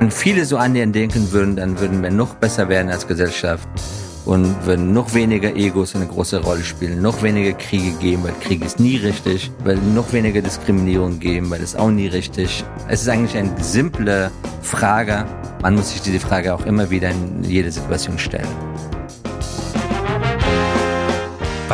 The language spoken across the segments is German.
Wenn viele so an den denken würden, dann würden wir noch besser werden als Gesellschaft und würden noch weniger Egos eine große Rolle spielen, noch weniger Kriege geben, weil Krieg ist nie richtig, weil noch weniger Diskriminierung geben, weil es auch nie richtig. Es ist eigentlich eine simple Frage. Man muss sich diese Frage auch immer wieder in jede Situation stellen.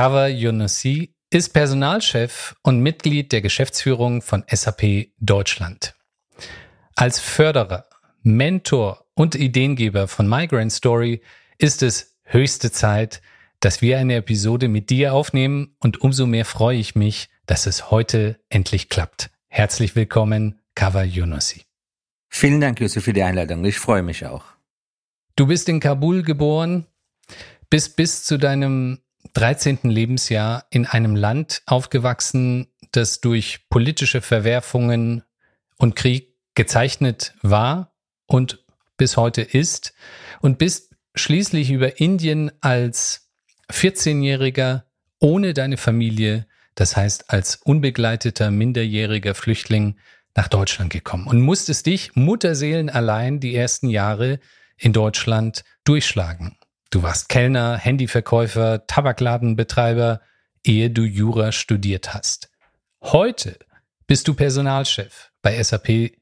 Kawa Yonossi ist Personalchef und Mitglied der Geschäftsführung von SAP Deutschland. Als Förderer, Mentor und Ideengeber von Migrant Story ist es höchste Zeit, dass wir eine Episode mit dir aufnehmen und umso mehr freue ich mich, dass es heute endlich klappt. Herzlich willkommen, Kava Yunusi. Vielen Dank, Yusuf, für die Einladung. Ich freue mich auch. Du bist in Kabul geboren, bist bis zu deinem 13. Lebensjahr in einem Land aufgewachsen, das durch politische Verwerfungen und Krieg gezeichnet war und bis heute ist und bist schließlich über Indien als 14-Jähriger ohne deine Familie, das heißt als unbegleiteter minderjähriger Flüchtling nach Deutschland gekommen und musstest dich Mutterseelen allein die ersten Jahre in Deutschland durchschlagen. Du warst Kellner, Handyverkäufer, Tabakladenbetreiber, ehe du Jura studiert hast. Heute bist du Personalchef bei SAP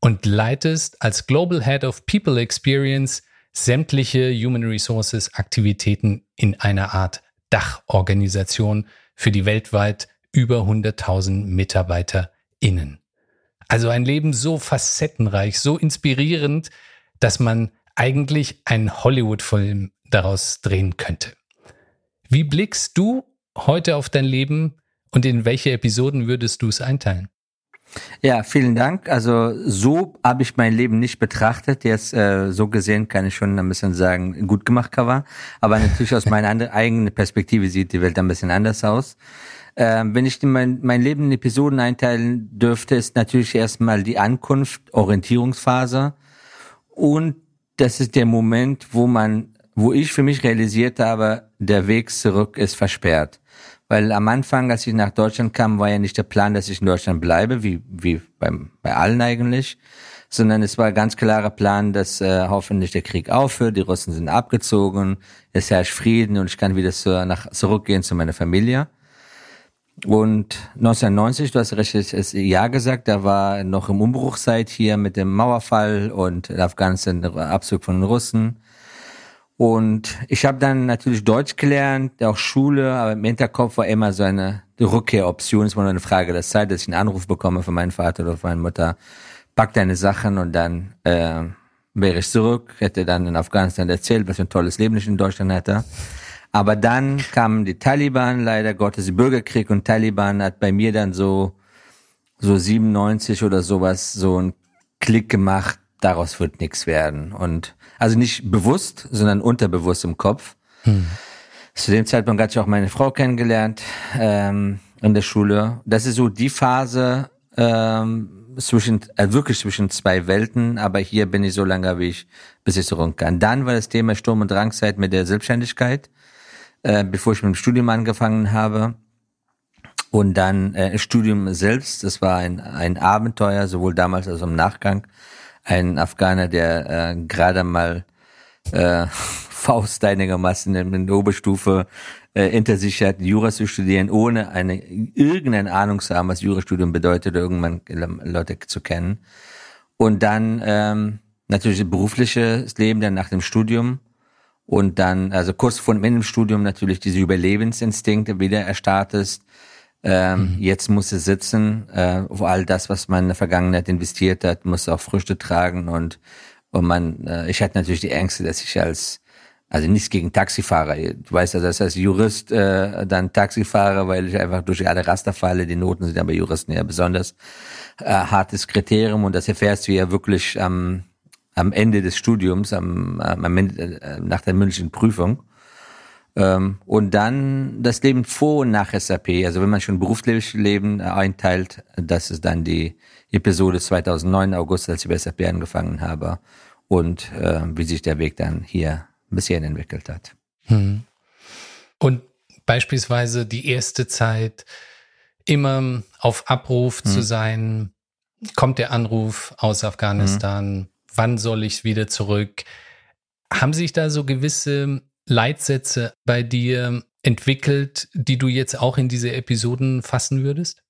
und leitest als Global Head of People Experience sämtliche Human Resources Aktivitäten in einer Art Dachorganisation für die weltweit über 100.000 MitarbeiterInnen. Also ein Leben so facettenreich, so inspirierend, dass man eigentlich einen Hollywood-Film daraus drehen könnte. Wie blickst du heute auf dein Leben und in welche Episoden würdest du es einteilen? Ja, vielen Dank. Also so habe ich mein Leben nicht betrachtet. Jetzt äh, so gesehen kann ich schon ein bisschen sagen, gut gemacht, Cover. Aber natürlich aus meiner eigenen Perspektive sieht die Welt ein bisschen anders aus. Ähm, wenn ich mein, mein Leben in Episoden einteilen dürfte, ist natürlich erstmal die Ankunft, Orientierungsphase. Und das ist der Moment, wo man, wo ich für mich realisiert habe, der Weg zurück ist versperrt. Weil am Anfang, als ich nach Deutschland kam, war ja nicht der Plan, dass ich in Deutschland bleibe, wie, wie beim, bei allen eigentlich, sondern es war ein ganz klarer Plan, dass äh, hoffentlich der Krieg aufhört, die Russen sind abgezogen, es herrscht Frieden und ich kann wieder zu, nach, zurückgehen zu meiner Familie. Und 1990, du hast richtig Ja gesagt, da war noch im Umbruchzeit hier mit dem Mauerfall und Afghanistan Abzug von den Russen. Und ich habe dann natürlich Deutsch gelernt, auch Schule, aber im Hinterkopf war immer so eine Rückkehroption. Es war nur eine Frage der Zeit, dass ich einen Anruf bekomme von meinem Vater oder von meiner Mutter. Pack deine Sachen und dann äh, wäre ich zurück. Hätte dann in Afghanistan erzählt, was für ein tolles Leben ich in Deutschland hatte. Aber dann kamen die Taliban, leider Gottes, Bürgerkrieg und Taliban hat bei mir dann so so 97 oder sowas so einen Klick gemacht. Daraus wird nichts werden und also nicht bewusst, sondern unterbewusst im Kopf. Hm. Zu dem Zeitpunkt hatte ich auch meine Frau kennengelernt ähm, in der Schule. Das ist so die Phase ähm, zwischen, äh, wirklich zwischen zwei Welten, aber hier bin ich so lange, wie ich, bis ich zurück kann. Dann war das Thema Sturm- und Drangzeit mit der Selbstständigkeit, äh, bevor ich mit dem Studium angefangen habe. Und dann äh, Studium selbst, das war ein, ein Abenteuer, sowohl damals als auch im Nachgang ein Afghaner, der äh, gerade mal äh, Faust einigermaßen in der Oberstufe äh, hinter sich hat, Jura zu studieren, ohne eine irgendeine Ahnung zu haben, was Jurastudium bedeutet, irgendwann Leute zu kennen. Und dann ähm, natürlich das berufliche Leben dann nach dem Studium und dann, also kurz vor dem Studium natürlich diese Überlebensinstinkte wieder erstartest, ähm, mhm. Jetzt muss es sitzen, äh, wo all das, was man in der Vergangenheit investiert hat, muss auch Früchte tragen und und man, äh, ich hatte natürlich die Ängste, dass ich als Also nichts gegen Taxifahrer. Du weißt ja, dass als Jurist äh, dann Taxifahrer, weil ich einfach durch alle Raster falle. Die Noten sind ja bei Juristen ja besonders äh, hartes Kriterium und das erfährst du ja wirklich am, am Ende des Studiums, am, am Ende, äh, nach der mündlichen Prüfung. Ähm, und dann das Leben vor und nach SAP. Also wenn man schon berufliches Leben einteilt, das ist dann die Episode 2009 August, als ich bei SAP angefangen habe und äh, wie sich der Weg dann hier bisher entwickelt hat. Hm. Und beispielsweise die erste Zeit immer auf Abruf hm. zu sein, kommt der Anruf aus Afghanistan, hm. Wann soll ich wieder zurück? Haben sich da so gewisse Leitsätze bei dir entwickelt, die du jetzt auch in diese Episoden fassen würdest?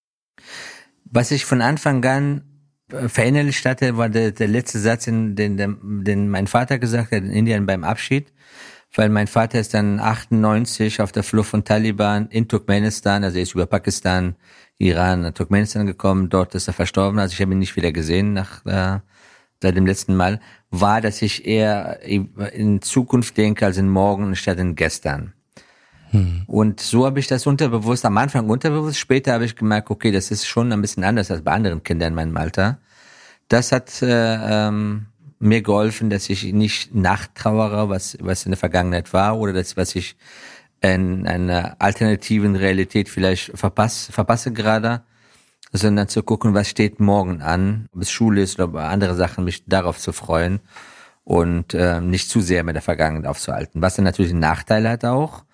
Was ich von Anfang an verinnerlicht hatte, war der, der letzte Satz, den, den, den mein Vater gesagt hat in Indien beim Abschied. Weil mein Vater ist dann 98 auf der Flucht von Taliban in Turkmenistan, also er ist über Pakistan, Iran, Turkmenistan gekommen, dort ist er verstorben, also ich habe ihn nicht wieder gesehen nach äh, seit dem letzten Mal, war, dass ich eher in Zukunft denke als in morgen statt in gestern. Hm. Und so habe ich das unterbewusst, am Anfang unterbewusst, später habe ich gemerkt, okay, das ist schon ein bisschen anders als bei anderen Kindern in meinem Alter. Das hat äh, ähm, mir geholfen, dass ich nicht nachtrauere, was, was in der Vergangenheit war oder das, was ich in einer alternativen Realität vielleicht verpasse, verpasse gerade, sondern zu gucken, was steht morgen an, ob es Schule ist oder andere Sachen, mich darauf zu freuen und äh, nicht zu sehr mit der Vergangenheit aufzuhalten. Was dann natürlich einen Nachteil hat auch,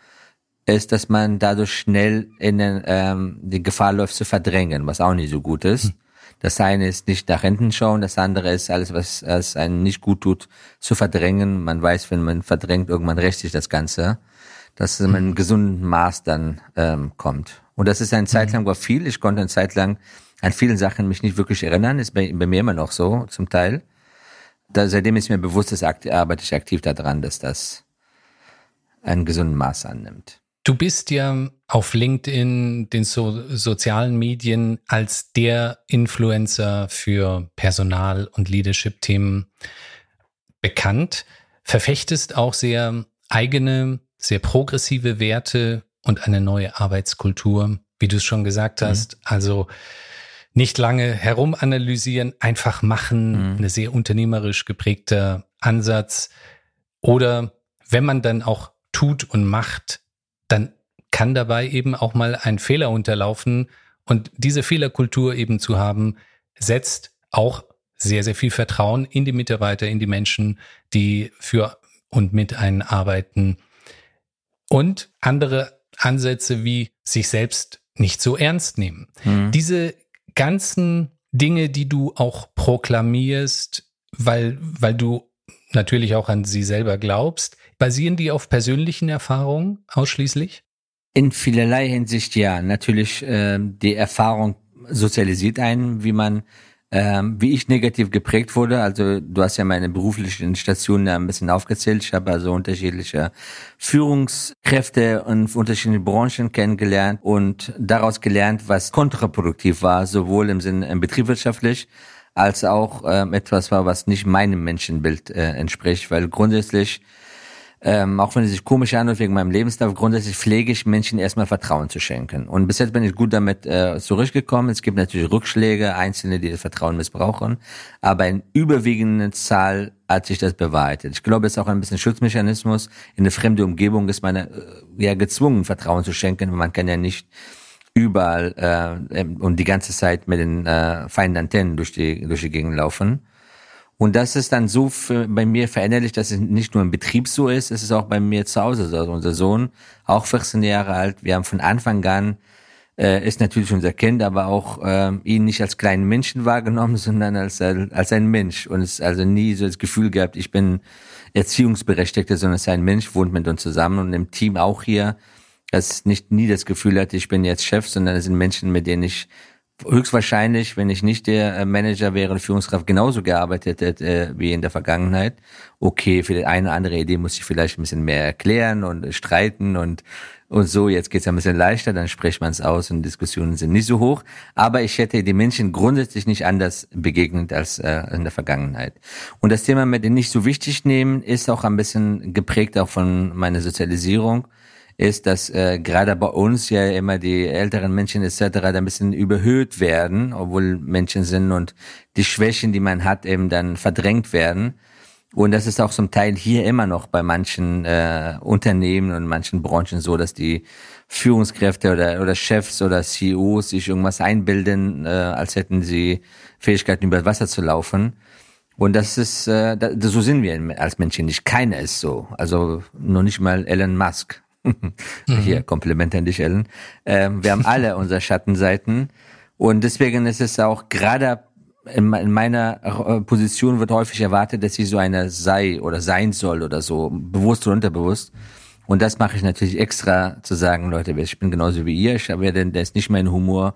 ist, dass man dadurch schnell in den, ähm, die Gefahr läuft zu verdrängen, was auch nicht so gut ist. Hm. Das eine ist nicht nach hinten schauen, das andere ist alles, was, was einen nicht gut tut, zu verdrängen. Man weiß, wenn man verdrängt, irgendwann rächt sich das Ganze, dass man in einem gesunden Maß dann ähm, kommt. Und das ist eine Zeit lang war viel. Ich konnte eine Zeit lang an vielen Sachen mich nicht wirklich erinnern. Ist bei, bei mir immer noch so, zum Teil. Da, seitdem ist mir bewusst, dass arbeite ich aktiv daran, dass das einen gesunden Maß annimmt. Du bist ja auf LinkedIn, den so sozialen Medien, als der Influencer für Personal- und Leadership-Themen bekannt, verfechtest auch sehr eigene, sehr progressive Werte und eine neue Arbeitskultur, wie du es schon gesagt mhm. hast. Mhm. Also nicht lange herumanalysieren, einfach machen, mhm. eine sehr unternehmerisch geprägter Ansatz. Oder wenn man dann auch tut und macht, dann kann dabei eben auch mal ein Fehler unterlaufen. Und diese Fehlerkultur eben zu haben, setzt auch sehr, sehr viel Vertrauen in die Mitarbeiter, in die Menschen, die für und mit einen arbeiten. Und andere Ansätze wie sich selbst nicht so ernst nehmen. Mhm. Diese ganzen Dinge, die du auch proklamierst, weil, weil du natürlich auch an sie selber glaubst, Basieren die auf persönlichen Erfahrungen ausschließlich? In vielerlei Hinsicht ja. Natürlich, äh, die Erfahrung sozialisiert einen, wie man, äh, wie ich negativ geprägt wurde. Also du hast ja meine beruflichen Stationen ein bisschen aufgezählt. Ich habe also unterschiedliche Führungskräfte und unterschiedliche Branchen kennengelernt und daraus gelernt, was kontraproduktiv war, sowohl im Sinne äh, betriebswirtschaftlich als auch äh, etwas war, was nicht meinem Menschenbild äh, entspricht, weil grundsätzlich ähm, auch wenn es sich komisch anhört wegen meinem Lebenslauf, grundsätzlich pflege ich Menschen erstmal Vertrauen zu schenken. Und bis jetzt bin ich gut damit äh, zurückgekommen. Es gibt natürlich Rückschläge, Einzelne, die das Vertrauen missbrauchen, aber in überwiegender Zahl hat sich das bewahrheitet. Ich glaube, es ist auch ein bisschen Schutzmechanismus. In eine fremde Umgebung ist man äh, ja gezwungen, Vertrauen zu schenken, man kann ja nicht überall äh, und die ganze Zeit mit den äh, feinen Antennen durch die, durch die Gegend laufen. Und das ist dann so für, bei mir veränderlich, dass es nicht nur im Betrieb so ist, es ist auch bei mir zu Hause so. Also unser Sohn, auch 14 Jahre alt, wir haben von Anfang an, äh, ist natürlich unser Kind, aber auch äh, ihn nicht als kleinen Menschen wahrgenommen, sondern als, als ein Mensch. Und es also nie so das Gefühl gehabt, ich bin Erziehungsberechtigter, sondern es ist ein Mensch, wohnt mit uns zusammen und im Team auch hier, dass nicht nie das Gefühl hatte, ich bin jetzt Chef, sondern es sind Menschen, mit denen ich höchstwahrscheinlich, wenn ich nicht der äh, Manager wäre, Führungskraft genauso gearbeitet hätte äh, wie in der Vergangenheit. Okay, für die eine oder andere Idee muss ich vielleicht ein bisschen mehr erklären und streiten und und so, jetzt geht's ein bisschen leichter, dann spricht man es aus und Diskussionen sind nicht so hoch. Aber ich hätte die Menschen grundsätzlich nicht anders begegnet als äh, in der Vergangenheit. Und das Thema mit den nicht so wichtig nehmen ist auch ein bisschen geprägt auch von meiner Sozialisierung ist, dass äh, gerade bei uns ja immer die älteren Menschen etc. da ein bisschen überhöht werden, obwohl Menschen sind und die Schwächen, die man hat, eben dann verdrängt werden. Und das ist auch zum Teil hier immer noch bei manchen äh, Unternehmen und manchen Branchen so, dass die Führungskräfte oder, oder Chefs oder CEOs sich irgendwas einbilden, äh, als hätten sie Fähigkeiten über Wasser zu laufen. Und das ist, äh, das, so sind wir als Menschen nicht. Keiner ist so. Also nur nicht mal Elon Musk. Hier, Kompliment an dich, Ellen. Ähm, wir haben alle unsere Schattenseiten. Und deswegen ist es auch gerade in, in meiner äh, Position wird häufig erwartet, dass ich so einer sei oder sein soll oder so, bewusst oder unterbewusst. Und das mache ich natürlich extra zu sagen, Leute, ich bin genauso wie ihr, ich werde das nicht meinen Humor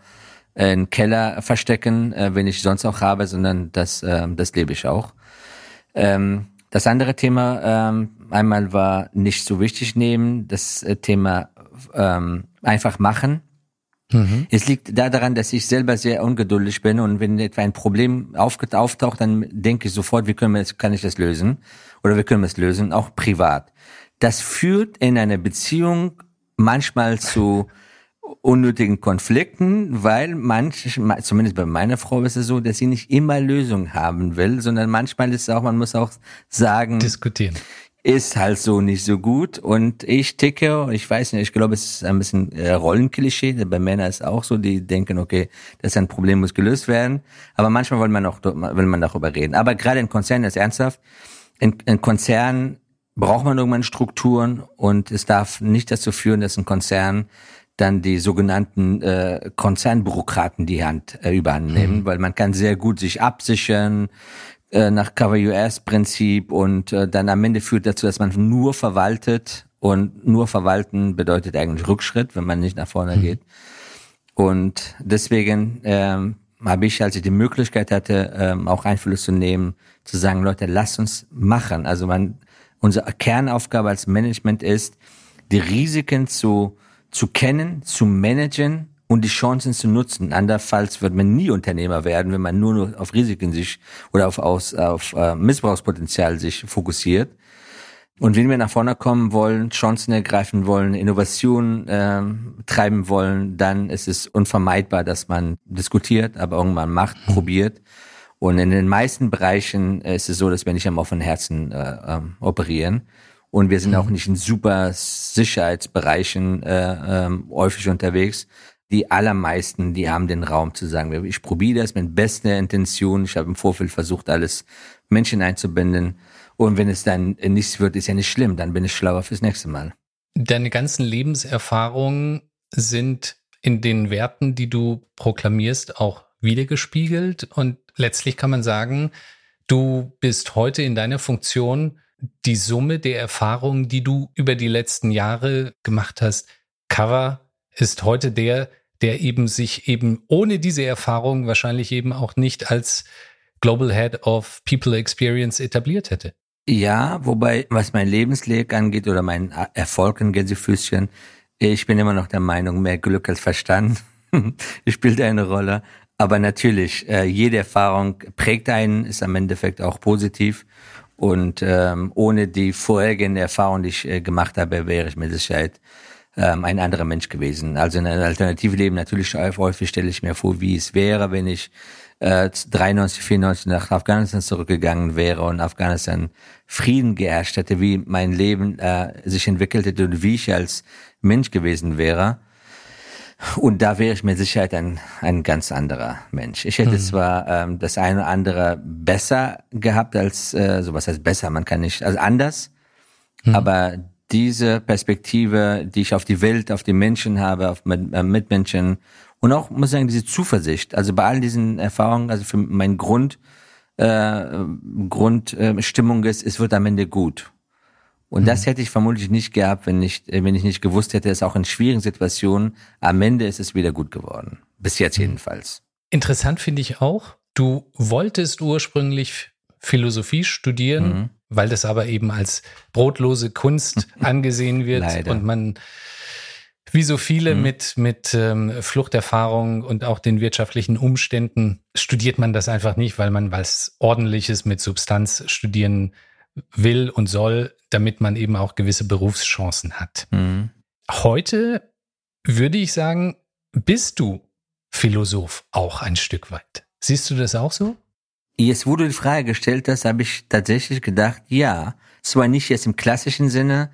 in Keller verstecken, äh, wenn ich sonst auch habe, sondern das, äh, das lebe ich auch. Ähm, das andere Thema ähm, einmal war nicht so wichtig nehmen, das äh, Thema ähm, einfach machen. Mhm. Es liegt da daran, dass ich selber sehr ungeduldig bin und wenn etwa ein Problem auftaucht, dann denke ich sofort, wie können wir das, kann ich das lösen? Oder wie können wir es lösen? Auch privat. Das führt in einer Beziehung manchmal zu unnötigen Konflikten, weil manch, zumindest bei meiner Frau ist es so, dass sie nicht immer Lösungen haben will, sondern manchmal ist es auch, man muss auch sagen, diskutieren. Ist halt so nicht so gut und ich ticke, ich weiß nicht, ich glaube, es ist ein bisschen äh, Rollenklischee, bei Männern ist es auch so, die denken, okay, das ist ein Problem, muss gelöst werden, aber manchmal will man auch, will man darüber reden. Aber gerade in Konzernen ist ernsthaft, in, in Konzernen braucht man irgendwann Strukturen und es darf nicht dazu führen, dass ein Konzern dann die sogenannten äh, Konzernbürokraten die Hand äh, überhand nehmen, mhm. weil man kann sehr gut sich absichern äh, nach Cover US Prinzip und äh, dann am Ende führt dazu, dass man nur verwaltet und nur verwalten bedeutet eigentlich Rückschritt, wenn man nicht nach vorne mhm. geht. Und deswegen ähm, habe ich, als ich die Möglichkeit hatte, ähm, auch Einfluss zu nehmen, zu sagen, Leute, lasst uns machen. Also man, unsere Kernaufgabe als Management ist, die Risiken zu zu kennen, zu managen und die Chancen zu nutzen. Andernfalls wird man nie Unternehmer werden, wenn man nur noch auf Risiken sich oder auf, auf, auf äh, Missbrauchspotenzial sich fokussiert. Und wenn wir nach vorne kommen wollen, Chancen ergreifen wollen, Innovationen äh, treiben wollen, dann ist es unvermeidbar, dass man diskutiert, aber irgendwann macht, mhm. probiert. Und in den meisten Bereichen ist es so, dass wir nicht am offenen Herzen äh, äh, operieren. Und wir sind mhm. auch nicht in super Sicherheitsbereichen äh, ähm, häufig unterwegs. Die allermeisten, die haben den Raum zu sagen, ich probiere das mit bester Intention. Ich habe im Vorfeld versucht, alles Menschen einzubinden. Und wenn es dann nichts wird, ist ja nicht schlimm. Dann bin ich schlauer fürs nächste Mal. Deine ganzen Lebenserfahrungen sind in den Werten, die du proklamierst, auch wiedergespiegelt. Und letztlich kann man sagen, du bist heute in deiner Funktion die Summe der Erfahrungen, die du über die letzten Jahre gemacht hast. Cover ist heute der, der eben sich eben ohne diese Erfahrung wahrscheinlich eben auch nicht als Global Head of People Experience etabliert hätte. Ja, wobei, was mein Lebensweg angeht oder mein Erfolg in Gänsefüßchen, ich bin immer noch der Meinung, mehr Glück als Verstand spielt eine Rolle. Aber natürlich, äh, jede Erfahrung prägt einen, ist am Endeffekt auch positiv. Und ähm, ohne die vorherigen Erfahrungen, die ich äh, gemacht habe, wäre ich mit Sicherheit ähm, ein anderer Mensch gewesen. Also in einem Alternativleben natürlich häufig stelle ich mir vor, wie es wäre, wenn ich äh, 93, 94 nach Afghanistan zurückgegangen wäre und Afghanistan Frieden geherrscht hätte, wie mein Leben äh, sich entwickelt hätte und wie ich als Mensch gewesen wäre. Und da wäre ich mit Sicherheit ein, ein ganz anderer Mensch. Ich hätte mhm. zwar ähm, das eine oder andere besser gehabt als, äh, so was heißt besser, man kann nicht, also anders, mhm. aber diese Perspektive, die ich auf die Welt, auf die Menschen habe, auf mit, äh, Mitmenschen und auch, muss ich sagen, diese Zuversicht, also bei all diesen Erfahrungen, also für mein Grund, äh, Grundstimmung äh, ist, es wird am Ende gut. Und mhm. das hätte ich vermutlich nicht gehabt, wenn ich, wenn ich nicht gewusst hätte, dass auch in schwierigen Situationen am Ende ist es wieder gut geworden. Bis jetzt mhm. jedenfalls. Interessant finde ich auch, du wolltest ursprünglich Philosophie studieren, mhm. Weil das aber eben als brotlose Kunst angesehen wird Leider. und man wie so viele mhm. mit, mit ähm, Fluchterfahrung und auch den wirtschaftlichen Umständen studiert man das einfach nicht, weil man was Ordentliches mit Substanz studieren will und soll, damit man eben auch gewisse Berufschancen hat. Mhm. Heute würde ich sagen, bist du Philosoph auch ein Stück weit. Siehst du das auch so? Jetzt, du die Frage gestellt hast, habe ich tatsächlich gedacht, ja, zwar nicht jetzt im klassischen Sinne,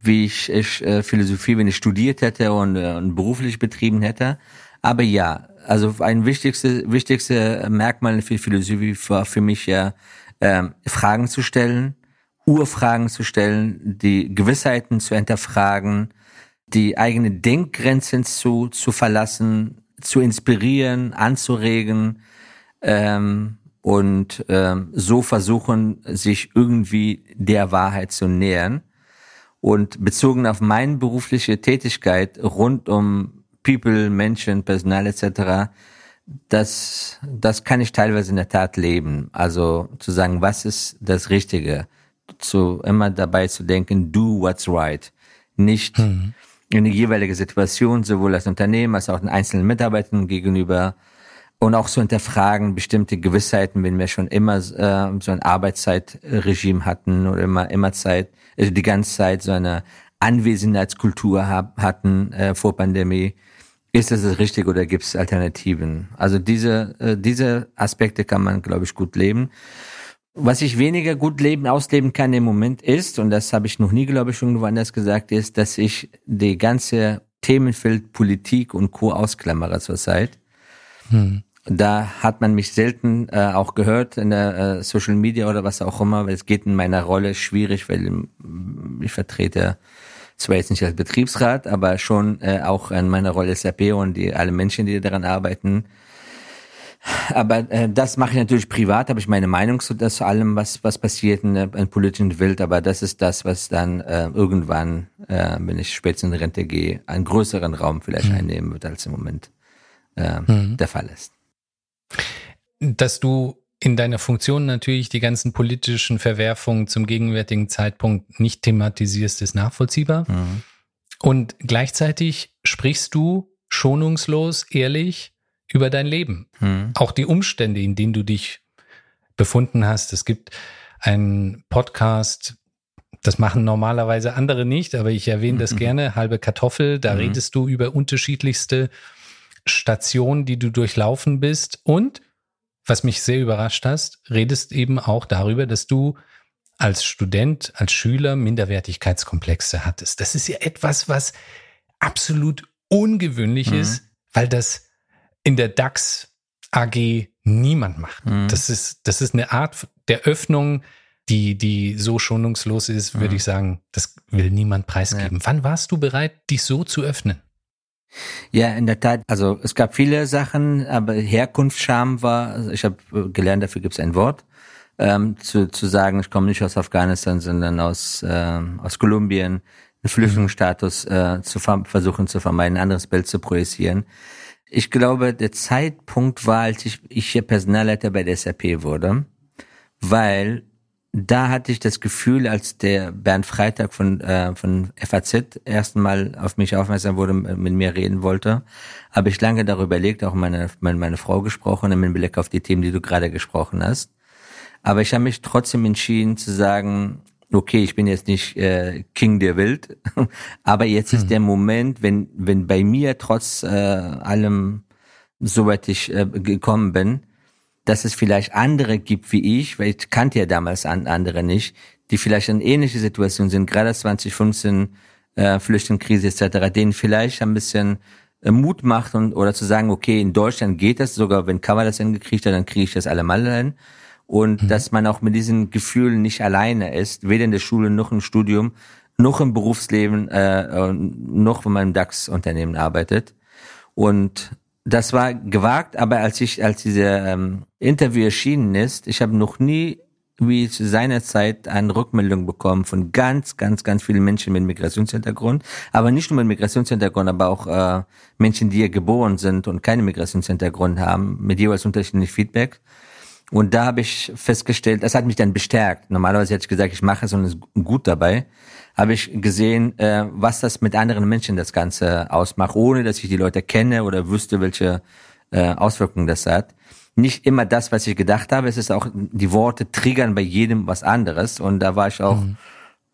wie ich, ich äh, Philosophie, wenn ich studiert hätte und, äh, und beruflich betrieben hätte, aber ja, also ein wichtigste, wichtigste Merkmal für Philosophie war für mich ja, ähm, Fragen zu stellen, Urfragen zu stellen, die Gewissheiten zu hinterfragen, die eigene Denkgrenzen zu, zu verlassen, zu inspirieren, anzuregen ähm, und ähm, so versuchen, sich irgendwie der Wahrheit zu nähern. Und bezogen auf meine berufliche Tätigkeit rund um People, Menschen, Personal etc., das, das kann ich teilweise in der Tat leben. Also zu sagen, was ist das Richtige? Zu immer dabei zu denken, do what's right. Nicht mhm. in die jeweilige Situation, sowohl als Unternehmen als auch den einzelnen Mitarbeitern gegenüber und auch zu hinterfragen bestimmte Gewissheiten, wenn wir schon immer äh, so ein Arbeitszeitregime hatten oder immer immer Zeit, also die ganze Zeit so eine Anwesenheitskultur hab, hatten äh, vor Pandemie. Ist das Richtige oder gibt es Alternativen? Also diese, äh, diese Aspekte kann man, glaube ich, gut leben. Was ich weniger gut leben, ausleben kann im Moment ist, und das habe ich noch nie, glaube ich, irgendwo anders gesagt, ist, dass ich die ganze Themenfeld Politik und Co. ausklammere zurzeit. Hm da hat man mich selten äh, auch gehört in der äh, Social Media oder was auch immer, weil es geht in meiner Rolle schwierig, weil ähm, ich vertrete zwar jetzt nicht als Betriebsrat, aber schon äh, auch in meiner Rolle als RP und die alle Menschen, die daran arbeiten. Aber äh, das mache ich natürlich privat, habe ich meine Meinung zu, das, zu allem, was was passiert in der in politischen Welt. Aber das ist das, was dann äh, irgendwann, äh, wenn ich spätestens in Rente gehe, einen größeren Raum vielleicht mhm. einnehmen wird, als im Moment äh, mhm. der Fall ist. Dass du in deiner Funktion natürlich die ganzen politischen Verwerfungen zum gegenwärtigen Zeitpunkt nicht thematisierst, ist nachvollziehbar. Mhm. Und gleichzeitig sprichst du schonungslos, ehrlich über dein Leben. Mhm. Auch die Umstände, in denen du dich befunden hast. Es gibt einen Podcast, das machen normalerweise andere nicht, aber ich erwähne das mhm. gerne, halbe Kartoffel. Da mhm. redest du über unterschiedlichste Station, die du durchlaufen bist. Und, was mich sehr überrascht hast, redest eben auch darüber, dass du als Student, als Schüler Minderwertigkeitskomplexe hattest. Das ist ja etwas, was absolut ungewöhnlich mhm. ist, weil das in der DAX AG niemand macht. Mhm. Das ist, das ist eine Art der Öffnung, die, die so schonungslos ist, würde mhm. ich sagen, das will niemand preisgeben. Ja. Wann warst du bereit, dich so zu öffnen? Ja, in der Tat. Also es gab viele Sachen, aber Herkunftsscham war, also ich habe gelernt, dafür gibt es ein Wort, ähm, zu, zu sagen, ich komme nicht aus Afghanistan, sondern aus, äh, aus Kolumbien, einen Flüchtlingsstatus äh, zu versuchen zu vermeiden, ein anderes Bild zu projizieren. Ich glaube, der Zeitpunkt war, als ich, ich hier Personalleiter bei der SAP wurde, weil da hatte ich das Gefühl, als der Bernd Freitag von, äh, von FAZ erstmal auf mich aufmerksam wurde, mit mir reden wollte, habe ich lange darüber überlegt, auch meine, meine, meine Frau gesprochen, im Blick auf die Themen, die du gerade gesprochen hast. Aber ich habe mich trotzdem entschieden zu sagen, okay, ich bin jetzt nicht äh, King der Welt, aber jetzt ist mhm. der Moment, wenn, wenn bei mir trotz äh, allem, soweit ich äh, gekommen bin, dass es vielleicht andere gibt wie ich, weil ich kannte ja damals andere nicht, die vielleicht in ähnliche Situationen sind, gerade 2015 äh, Flüchtlingskrise etc., denen vielleicht ein bisschen äh, Mut macht und oder zu sagen, okay, in Deutschland geht das, sogar wenn Cover das hingekriegt hat, dann kriege ich das allemal hin. Und mhm. dass man auch mit diesen Gefühlen nicht alleine ist, weder in der Schule noch im Studium, noch im Berufsleben, äh, noch wenn man im DAX-Unternehmen arbeitet. Und das war gewagt, aber als ich, als diese ähm, Interview erschienen ist, ich habe noch nie wie ich seinerzeit eine Rückmeldung bekommen von ganz, ganz, ganz vielen Menschen mit Migrationshintergrund. Aber nicht nur mit Migrationshintergrund, aber auch äh, Menschen, die hier geboren sind und keinen Migrationshintergrund haben, mit jeweils unterschiedlichen Feedback. Und da habe ich festgestellt, das hat mich dann bestärkt. Normalerweise hätte ich gesagt, ich mache es und es ist gut dabei. Habe ich gesehen, äh, was das mit anderen Menschen das Ganze ausmacht, ohne dass ich die Leute kenne oder wüsste, welche äh, Auswirkungen das hat. Nicht immer das, was ich gedacht habe. Es ist auch, die Worte triggern bei jedem was anderes. Und da war ich auch mhm.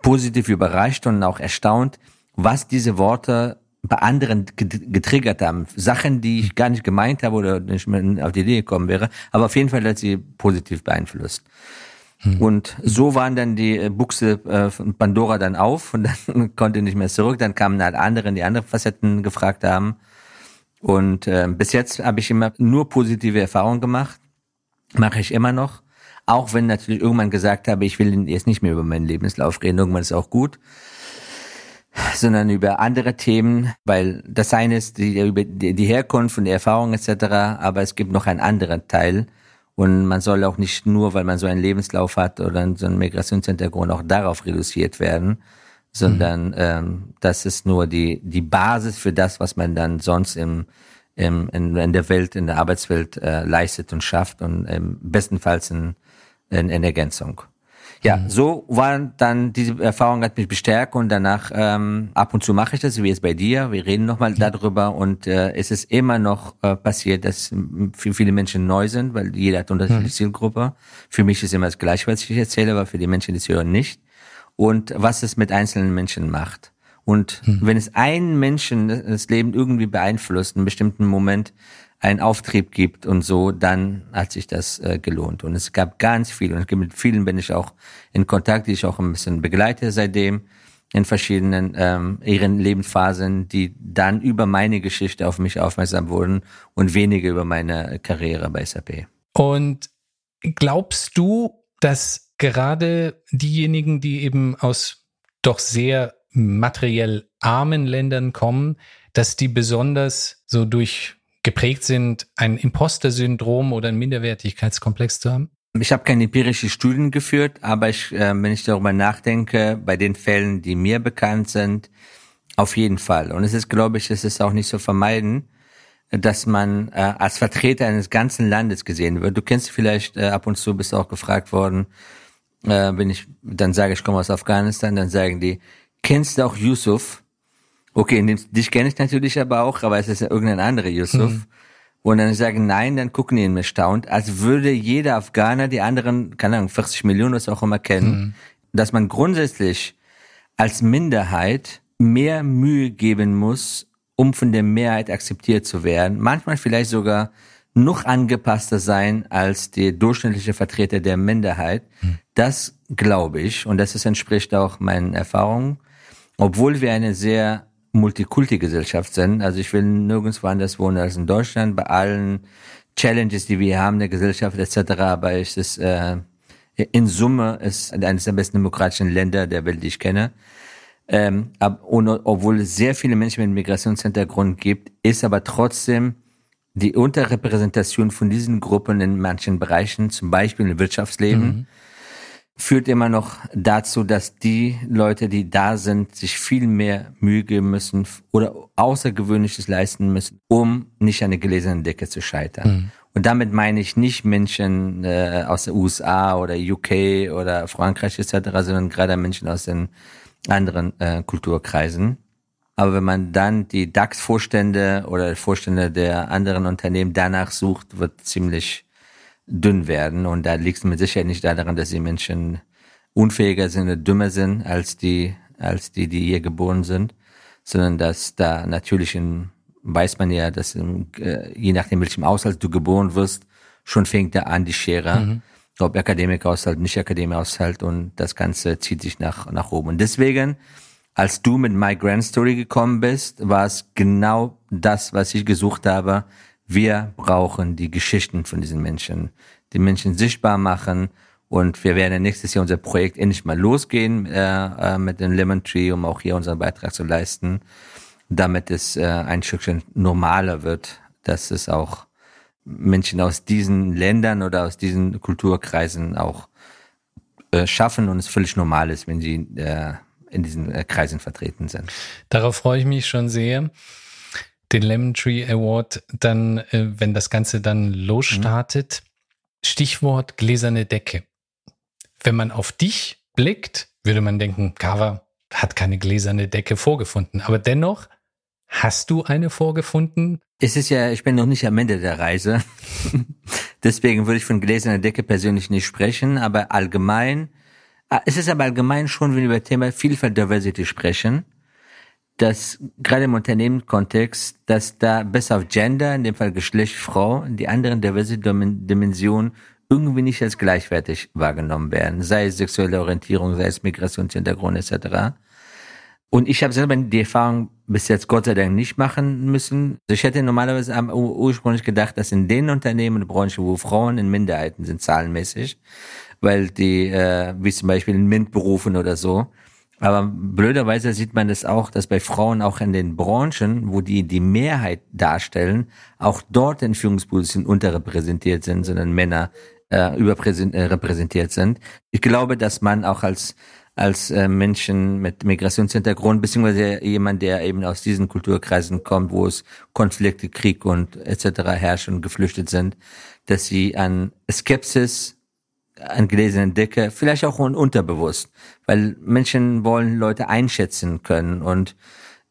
positiv überrascht und auch erstaunt, was diese Worte bei anderen getriggert haben. Sachen, die ich gar nicht gemeint habe oder nicht mehr auf die Idee gekommen wäre. Aber auf jeden Fall hat sie positiv beeinflusst. Hm. Und so waren dann die äh, Buchse äh, von Pandora dann auf und dann konnte nicht mehr zurück. Dann kamen halt andere, die andere Facetten gefragt haben. Und äh, bis jetzt habe ich immer nur positive Erfahrungen gemacht. Mache ich immer noch. Auch wenn natürlich irgendwann gesagt habe, ich will jetzt nicht mehr über meinen Lebenslauf reden, irgendwann ist auch gut sondern über andere Themen, weil das eine ist die, über die Herkunft und die Erfahrung etc., aber es gibt noch einen anderen Teil und man soll auch nicht nur, weil man so einen Lebenslauf hat oder so einen Migrationshintergrund auch darauf reduziert werden, sondern mhm. ähm, das ist nur die die Basis für das, was man dann sonst im, im in, in der Welt, in der Arbeitswelt äh, leistet und schafft und ähm, bestenfalls in, in, in Ergänzung. Ja, mhm. so war dann diese Erfahrung hat mich bestärkt und danach ähm, ab und zu mache ich das, wie jetzt bei dir. Wir reden nochmal mhm. darüber und äh, es ist immer noch äh, passiert, dass viele Menschen neu sind, weil jeder hat unterschiedliche mhm. Zielgruppe. Für mich ist immer das Gleiche, was ich erzähle, aber für die Menschen, die es hören, nicht. Und was es mit einzelnen Menschen macht. Und mhm. wenn es einen Menschen das Leben irgendwie beeinflusst, in einem bestimmten Moment, einen Auftrieb gibt und so, dann hat sich das äh, gelohnt. Und es gab ganz viele, und mit vielen bin ich auch in Kontakt, die ich auch ein bisschen begleite seitdem in verschiedenen ähm, ihren Lebensphasen, die dann über meine Geschichte auf mich aufmerksam wurden und weniger über meine Karriere bei SAP. Und glaubst du, dass gerade diejenigen, die eben aus doch sehr materiell armen Ländern kommen, dass die besonders so durch geprägt sind, ein Imposter-Syndrom oder ein Minderwertigkeitskomplex zu haben? Ich habe keine empirische Studien geführt, aber ich, äh, wenn ich darüber nachdenke, bei den Fällen, die mir bekannt sind, auf jeden Fall. Und es ist, glaube ich, es ist auch nicht zu vermeiden, dass man äh, als Vertreter eines ganzen Landes gesehen wird. Du kennst vielleicht äh, ab und zu, bist auch gefragt worden, äh, wenn ich dann sage, ich komme aus Afghanistan, dann sagen die, kennst du auch Yusuf? Okay, dich kenne ich natürlich aber auch, aber es ist ja irgendein anderer Yusuf. Mhm. Und dann sagen nein, dann gucken die ihn erstaunt, als würde jeder Afghaner die anderen, keine Ahnung, 40 Millionen, was auch immer kennen, mhm. dass man grundsätzlich als Minderheit mehr Mühe geben muss, um von der Mehrheit akzeptiert zu werden. Manchmal vielleicht sogar noch angepasster sein als die durchschnittliche Vertreter der Minderheit. Mhm. Das glaube ich und das ist, entspricht auch meinen Erfahrungen. Obwohl wir eine sehr Multikulti-Gesellschaft sind. Also ich will nirgends woanders wohnen als in Deutschland, bei allen Challenges, die wir haben, der Gesellschaft etc. Aber es ist äh, in Summe ist eines der besten demokratischen Länder der Welt, die ich kenne. Ähm, ab, und, obwohl es sehr viele Menschen mit Migrationshintergrund gibt, ist aber trotzdem die Unterrepräsentation von diesen Gruppen in manchen Bereichen, zum Beispiel im Wirtschaftsleben, mhm führt immer noch dazu, dass die Leute, die da sind, sich viel mehr Mühe geben müssen oder Außergewöhnliches leisten müssen, um nicht an der gelesenen Decke zu scheitern. Mhm. Und damit meine ich nicht Menschen äh, aus der USA oder UK oder Frankreich etc., sondern gerade Menschen aus den anderen äh, Kulturkreisen. Aber wenn man dann die DAX-Vorstände oder Vorstände der anderen Unternehmen danach sucht, wird ziemlich dünn werden. Und da liegt es mit Sicherheit nicht daran, dass die Menschen unfähiger sind oder dümmer sind als die, als die, die hier geboren sind, sondern dass da natürlich in, weiß man ja, dass in, äh, je nachdem, welchem Haushalt du geboren wirst, schon fängt da an die Schere. Mhm. Ob Akademiker-Haushalt, nicht Akademiker-Haushalt und das Ganze zieht sich nach, nach oben. Und deswegen, als du mit My Grand Story gekommen bist, war es genau das, was ich gesucht habe, wir brauchen die Geschichten von diesen Menschen, die Menschen sichtbar machen. Und wir werden nächstes Jahr unser Projekt endlich mal losgehen äh, äh, mit dem Lemon Tree, um auch hier unseren Beitrag zu leisten, damit es äh, ein Stückchen normaler wird, dass es auch Menschen aus diesen Ländern oder aus diesen Kulturkreisen auch äh, schaffen und es völlig normal ist, wenn sie äh, in diesen äh, Kreisen vertreten sind. Darauf freue ich mich schon sehr. Den Lemon Tree Award, dann, äh, wenn das Ganze dann losstartet. Mhm. Stichwort gläserne Decke. Wenn man auf dich blickt, würde man denken, Kava hat keine gläserne Decke vorgefunden. Aber dennoch Hast du eine vorgefunden? Es ist ja, ich bin noch nicht am Ende der Reise. Deswegen würde ich von gläserner Decke persönlich nicht sprechen, aber allgemein, ah, es ist aber allgemein schon, wenn wir über Thema Vielfalt Diversity sprechen, dass gerade im Unternehmenskontext, dass da besser auf Gender, in dem Fall Geschlecht, Frau, die anderen Diversity-Dimensionen irgendwie nicht als gleichwertig wahrgenommen werden, sei es sexuelle Orientierung, sei es Migrationshintergrund etc. Und ich habe selber die Erfahrung bis jetzt Gott sei Dank nicht machen müssen. Also ich hätte normalerweise am ursprünglich gedacht, dass in den Unternehmen und Branchen, wo Frauen in Minderheiten sind, zahlenmäßig, weil die, äh, wie zum Beispiel in MINT-Berufen oder so, aber blöderweise sieht man das auch, dass bei Frauen auch in den Branchen, wo die die Mehrheit darstellen, auch dort in Führungspositionen unterrepräsentiert sind, sondern Männer äh, überrepräsentiert äh, sind. Ich glaube, dass man auch als als äh, Menschen mit Migrationshintergrund, beziehungsweise jemand, der eben aus diesen Kulturkreisen kommt, wo es Konflikte, Krieg und etc. herrschen und geflüchtet sind, dass sie an Skepsis, an gläsernen Decke, vielleicht auch unterbewusst, weil Menschen wollen Leute einschätzen können und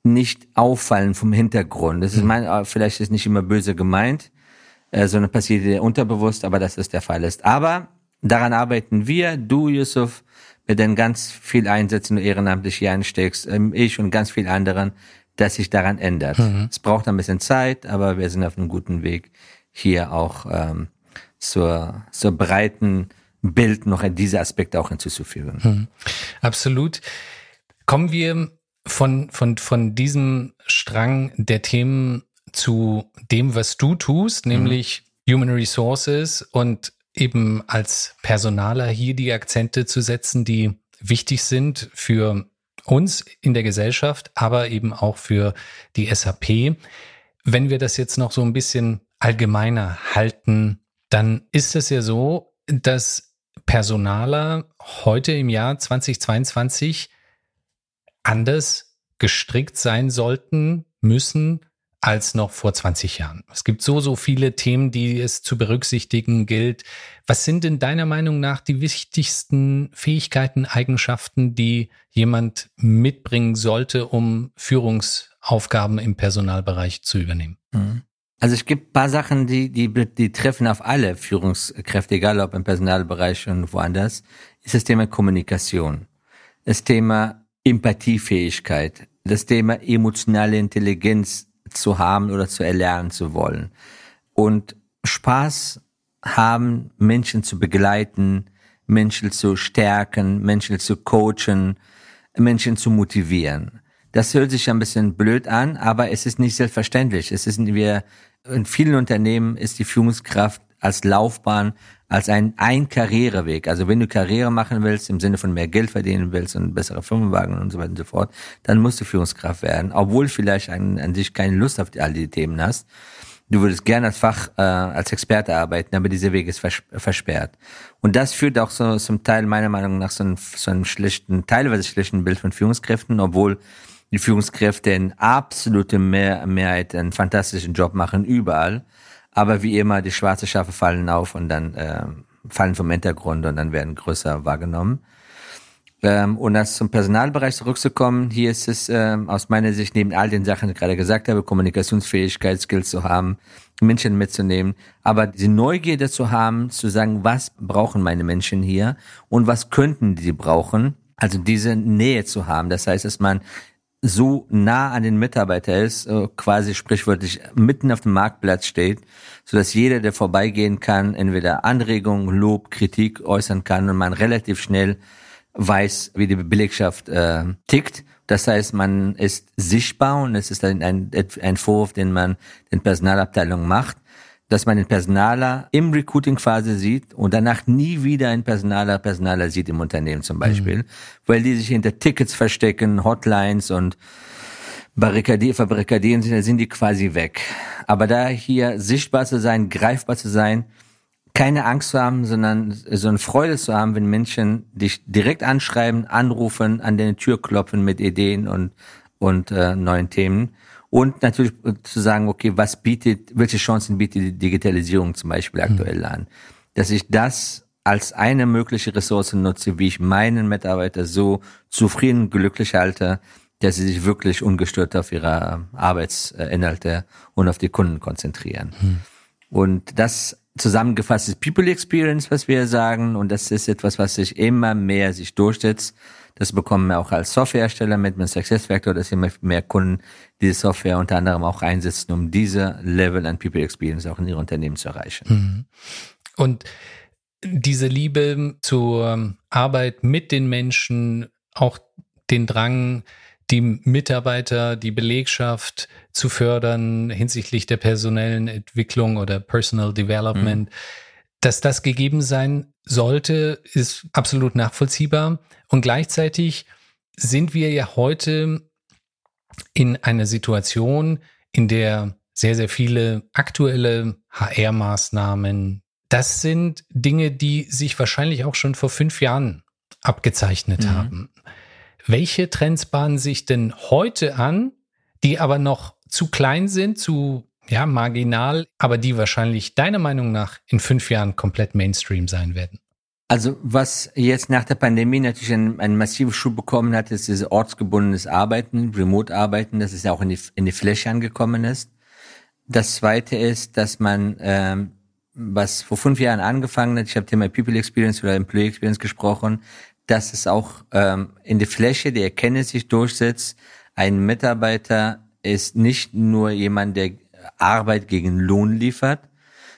nicht auffallen vom Hintergrund. Das ist mhm. mein, äh, vielleicht ist nicht immer böse gemeint, äh, sondern passiert unterbewusst, aber das ist der Fall ist. Aber daran arbeiten wir, du, Yusuf, mit den ganz viel Einsätzen, du ehrenamtlich hier einsteckst, ähm, ich und ganz viel anderen, dass sich daran ändert. Mhm. Es braucht ein bisschen Zeit, aber wir sind auf einem guten Weg, hier auch ähm, zur, zur breiten Bild noch diese Aspekte auch hinzuzufügen. Mhm. Absolut. Kommen wir von, von, von diesem Strang der Themen zu dem, was du tust, nämlich mhm. Human Resources und eben als Personaler hier die Akzente zu setzen, die wichtig sind für uns in der Gesellschaft, aber eben auch für die SAP. Wenn wir das jetzt noch so ein bisschen allgemeiner halten, dann ist es ja so, dass Personaler heute im Jahr 2022 anders gestrickt sein sollten, müssen als noch vor 20 Jahren. Es gibt so, so viele Themen, die es zu berücksichtigen gilt. Was sind denn deiner Meinung nach die wichtigsten Fähigkeiten, Eigenschaften, die jemand mitbringen sollte, um Führungsaufgaben im Personalbereich zu übernehmen? Mhm. Also es gibt paar Sachen, die, die, die treffen auf alle Führungskräfte, egal ob im Personalbereich und woanders, ist das Thema Kommunikation, das Thema Empathiefähigkeit, das Thema emotionale Intelligenz, zu haben oder zu erlernen zu wollen. Und Spaß haben, Menschen zu begleiten, Menschen zu stärken, Menschen zu coachen, Menschen zu motivieren. Das hört sich ein bisschen blöd an, aber es ist nicht selbstverständlich. Es ist wir in vielen Unternehmen ist die Führungskraft als Laufbahn, als ein, ein Karriereweg. Also wenn du Karriere machen willst, im Sinne von mehr Geld verdienen willst und bessere Firmenwagen und so weiter und so fort, dann musst du Führungskraft werden. Obwohl vielleicht an, an sich keine Lust auf die, all die Themen hast. Du würdest gerne als Fach, äh, als Experte arbeiten, aber dieser Weg ist vers versperrt. Und das führt auch so zum Teil meiner Meinung nach so einem, so einem schlechten, teilweise schlechten Bild von Führungskräften, obwohl die Führungskräfte in absolute Mehr Mehrheit einen fantastischen Job machen, überall. Aber wie immer, die schwarze Schafe fallen auf und dann äh, fallen vom Hintergrund und dann werden größer wahrgenommen. Ähm, und als zum Personalbereich zurückzukommen, hier ist es ähm, aus meiner Sicht neben all den Sachen, die ich gerade gesagt habe, Kommunikationsfähigkeit, Skills zu haben, Menschen mitzunehmen, aber die Neugierde zu haben, zu sagen, was brauchen meine Menschen hier und was könnten die brauchen, also diese Nähe zu haben. Das heißt, dass man so nah an den Mitarbeiter ist, äh, quasi sprichwörtlich mitten auf dem Marktplatz steht, so dass jeder, der vorbeigehen kann, entweder Anregung, Lob, Kritik äußern kann und man relativ schnell weiß, wie die Belegschaft äh, tickt. Das heißt, man ist sichtbar und es ist ein, ein, ein Vorwurf, den man den Personalabteilungen macht dass man den Personaler im Recruiting-Phase sieht und danach nie wieder ein Personaler Personaler sieht im Unternehmen zum Beispiel, mhm. weil die sich hinter Tickets verstecken, Hotlines und barrikadier, verbarrikadieren sind, dann sind die quasi weg. Aber da hier sichtbar zu sein, greifbar zu sein, keine Angst zu haben, sondern so eine Freude zu haben, wenn Menschen dich direkt anschreiben, anrufen, an deine Tür klopfen mit Ideen und, und äh, neuen Themen. Und natürlich zu sagen, okay, was bietet, welche Chancen bietet die Digitalisierung zum Beispiel mhm. aktuell mhm. an? Dass ich das als eine mögliche Ressource nutze, wie ich meinen Mitarbeiter so zufrieden, glücklich halte, dass sie sich wirklich ungestört auf ihre Arbeitsinhalte und auf die Kunden konzentrieren. Mhm. Und das zusammengefasst ist People Experience, was wir sagen, und das ist etwas, was sich immer mehr sich durchsetzt. Das bekommen wir auch als Softwarehersteller mit mit Success Factor, dass immer mehr Kunden diese Software unter anderem auch einsetzen, um diese Level an People Experience auch in ihre Unternehmen zu erreichen. Mhm. Und diese Liebe zur Arbeit mit den Menschen, auch den Drang, die Mitarbeiter, die Belegschaft zu fördern hinsichtlich der personellen Entwicklung oder Personal Development. Mhm. Dass das gegeben sein sollte, ist absolut nachvollziehbar. Und gleichzeitig sind wir ja heute in einer Situation, in der sehr, sehr viele aktuelle HR-Maßnahmen, das sind Dinge, die sich wahrscheinlich auch schon vor fünf Jahren abgezeichnet mhm. haben. Welche Trends bahnen sich denn heute an, die aber noch zu klein sind, zu ja, marginal, aber die wahrscheinlich deiner Meinung nach in fünf Jahren komplett Mainstream sein werden? Also was jetzt nach der Pandemie natürlich einen, einen massiven Schub bekommen hat, ist dieses ortsgebundenes Arbeiten, Remote-Arbeiten, dass es ja auch in die, in die Fläche angekommen ist. Das Zweite ist, dass man, ähm, was vor fünf Jahren angefangen hat, ich habe Thema People Experience oder Employee Experience gesprochen, dass es auch ähm, in der Fläche die Erkenntnis sich durchsetzt, ein Mitarbeiter ist nicht nur jemand, der Arbeit gegen Lohn liefert,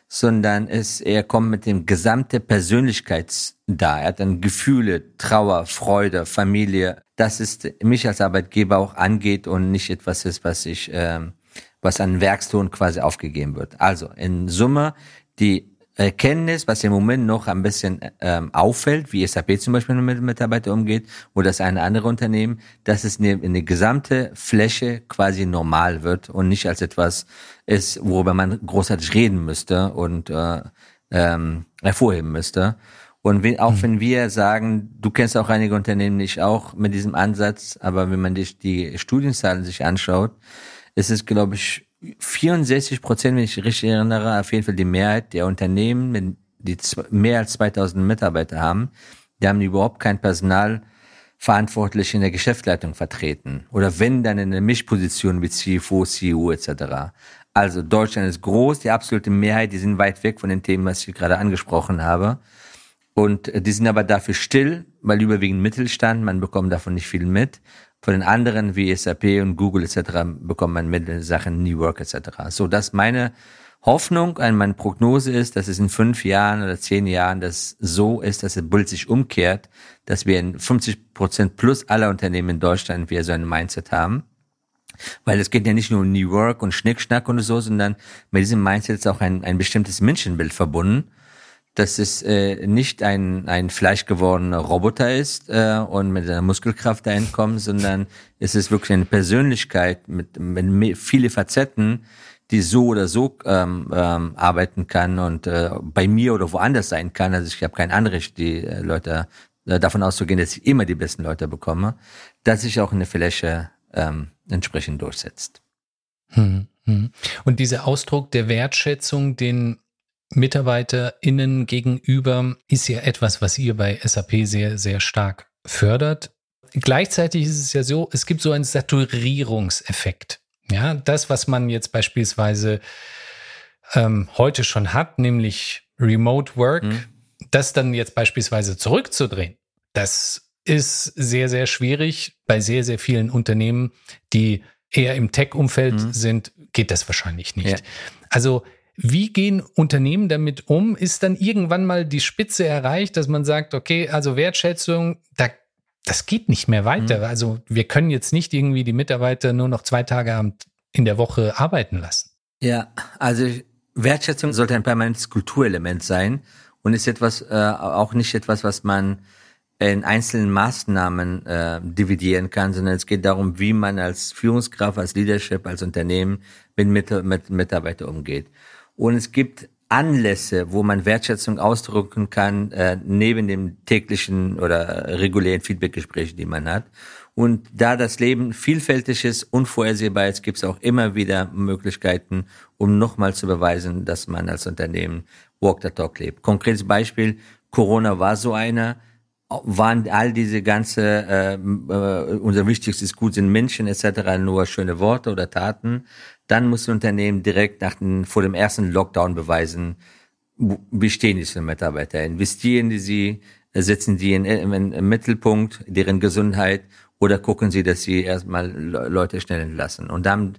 sondern es, er kommt mit dem gesamte Persönlichkeits da. Er hat dann Gefühle, Trauer, Freude, Familie. Das ist mich als Arbeitgeber auch angeht und nicht etwas ist, was ich, ähm, was an Werkston quasi aufgegeben wird. Also in Summe die Erkenntnis, was im Moment noch ein bisschen ähm, auffällt, wie SAP zum Beispiel mit Mitarbeitern umgeht oder das eine andere Unternehmen, dass es eine, eine gesamte Fläche quasi normal wird und nicht als etwas ist, worüber man großartig reden müsste und äh, ähm, hervorheben müsste. Und wenn, auch mhm. wenn wir sagen, du kennst auch einige Unternehmen nicht auch mit diesem Ansatz, aber wenn man sich die Studienzahlen sich anschaut, ist es, glaube ich, 64 Prozent, wenn ich richtig erinnere, auf jeden Fall die Mehrheit der Unternehmen, die mehr als 2000 Mitarbeiter haben, die haben überhaupt kein Personal verantwortlich in der Geschäftsleitung vertreten. Oder wenn, dann in der Mischposition wie CFO, CEO etc. Also Deutschland ist groß, die absolute Mehrheit, die sind weit weg von den Themen, was ich gerade angesprochen habe. Und die sind aber dafür still, weil überwiegend Mittelstand, man bekommt davon nicht viel mit. Von den anderen wie SAP und Google etc. bekommt man mit Sachen New Work etc. So, dass meine Hoffnung, meine Prognose ist, dass es in fünf Jahren oder zehn Jahren das so ist, dass der Bild sich umkehrt, dass wir in 50 Prozent plus aller Unternehmen in Deutschland wir so ein Mindset haben. Weil es geht ja nicht nur um New Work und Schnickschnack und so, sondern mit diesem Mindset ist auch ein, ein bestimmtes Menschenbild verbunden dass es äh, nicht ein, ein fleischgewordener Roboter ist äh, und mit einer Muskelkraft dahin kommt, sondern es ist wirklich eine Persönlichkeit mit, mit viele Facetten, die so oder so ähm, ähm, arbeiten kann und äh, bei mir oder woanders sein kann. Also ich habe kein Anrecht, die äh, Leute äh, davon auszugehen, dass ich immer die besten Leute bekomme, dass sich auch eine Fläche ähm, entsprechend durchsetzt. Hm, hm. Und dieser Ausdruck der Wertschätzung, den MitarbeiterInnen gegenüber ist ja etwas, was ihr bei SAP sehr, sehr stark fördert. Gleichzeitig ist es ja so, es gibt so einen Saturierungseffekt. Ja, das, was man jetzt beispielsweise ähm, heute schon hat, nämlich Remote Work, mhm. das dann jetzt beispielsweise zurückzudrehen, das ist sehr, sehr schwierig. Bei sehr, sehr vielen Unternehmen, die eher im Tech-Umfeld mhm. sind, geht das wahrscheinlich nicht. Ja. Also wie gehen Unternehmen damit um? Ist dann irgendwann mal die Spitze erreicht, dass man sagt, okay, also Wertschätzung, da, das geht nicht mehr weiter. Mhm. Also wir können jetzt nicht irgendwie die Mitarbeiter nur noch zwei Tage in der Woche arbeiten lassen. Ja, also Wertschätzung sollte ein permanentes Kulturelement sein und ist etwas, äh, auch nicht etwas, was man in einzelnen Maßnahmen äh, dividieren kann, sondern es geht darum, wie man als Führungskraft, als Leadership, als Unternehmen mit, mit, mit Mitarbeitern umgeht. Und es gibt Anlässe, wo man Wertschätzung ausdrücken kann, äh, neben dem täglichen oder regulären Feedbackgesprächen, die man hat. Und da das Leben vielfältig ist, unvorhersehbar ist, gibt es auch immer wieder Möglichkeiten, um nochmal zu beweisen, dass man als Unternehmen Walk the Talk lebt. Konkretes Beispiel, Corona war so einer, waren all diese ganze, äh, äh, unser wichtigstes Gut sind Menschen etc. nur schöne Worte oder Taten. Dann muss ein Unternehmen direkt nach den, vor dem ersten Lockdown beweisen, wie stehen diese Mitarbeiter? Investieren die sie? Setzen die in, in, in, im Mittelpunkt deren Gesundheit oder gucken sie, dass sie erstmal Leute schnell entlassen? Und dann